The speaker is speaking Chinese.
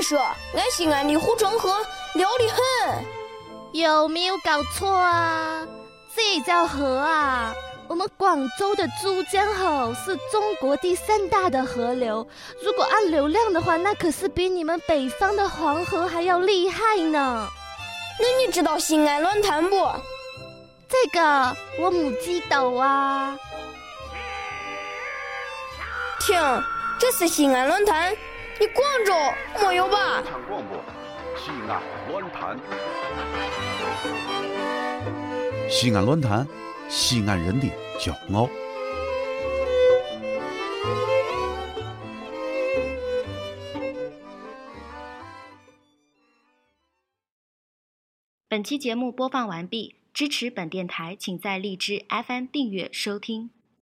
说，俺西安的护城河辽得很。有没有搞错啊？这叫河啊！我们广州的珠江口是中国第三大的河流，如果按流量的话，那可是比你们北方的黄河还要厉害呢。那你知道西安论坛不？这个我母鸡抖啊！听，这是西安论坛，你广州没有吧？广播，西安论坛。西安论坛，西安人的骄傲。本期节目播放完毕，支持本电台，请在荔枝 FM 订阅收听。